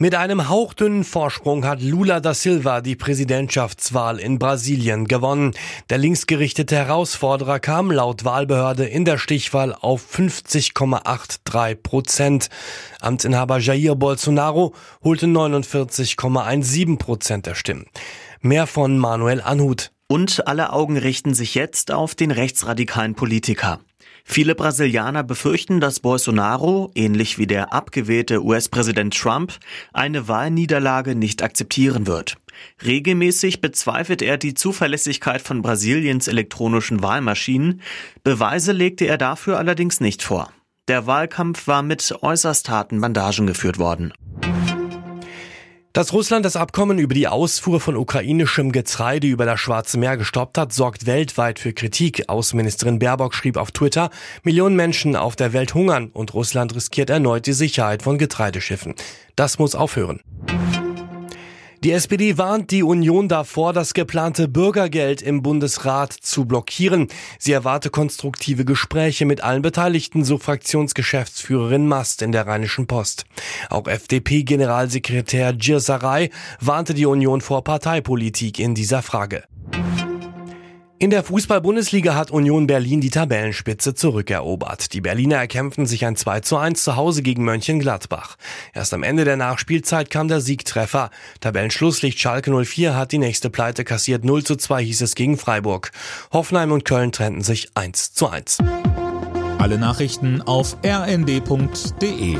Mit einem hauchdünnen Vorsprung hat Lula da Silva die Präsidentschaftswahl in Brasilien gewonnen. Der linksgerichtete Herausforderer kam laut Wahlbehörde in der Stichwahl auf 50,83 Prozent. Amtsinhaber Jair Bolsonaro holte 49,17 Prozent der Stimmen. Mehr von Manuel Anhut. Und alle Augen richten sich jetzt auf den rechtsradikalen Politiker. Viele Brasilianer befürchten, dass Bolsonaro, ähnlich wie der abgewählte US-Präsident Trump, eine Wahlniederlage nicht akzeptieren wird. Regelmäßig bezweifelt er die Zuverlässigkeit von Brasiliens elektronischen Wahlmaschinen. Beweise legte er dafür allerdings nicht vor. Der Wahlkampf war mit äußerst harten Bandagen geführt worden. Dass Russland das Abkommen über die Ausfuhr von ukrainischem Getreide über das Schwarze Meer gestoppt hat, sorgt weltweit für Kritik. Außenministerin Baerbock schrieb auf Twitter, Millionen Menschen auf der Welt hungern und Russland riskiert erneut die Sicherheit von Getreideschiffen. Das muss aufhören. Die SPD warnt die Union davor, das geplante Bürgergeld im Bundesrat zu blockieren. Sie erwarte konstruktive Gespräche mit allen Beteiligten, so Fraktionsgeschäftsführerin Mast in der Rheinischen Post. Auch FDP-Generalsekretär Girsaray warnte die Union vor Parteipolitik in dieser Frage. In der Fußball-Bundesliga hat Union Berlin die Tabellenspitze zurückerobert. Die Berliner erkämpften sich ein 2 zu 1 zu Hause gegen Mönchengladbach. Erst am Ende der Nachspielzeit kam der Siegtreffer. Tabellenschlusslicht Schalke 04 hat die nächste Pleite kassiert. 0 zu 2 hieß es gegen Freiburg. Hoffenheim und Köln trennten sich 1 zu 1. Alle Nachrichten auf rnd.de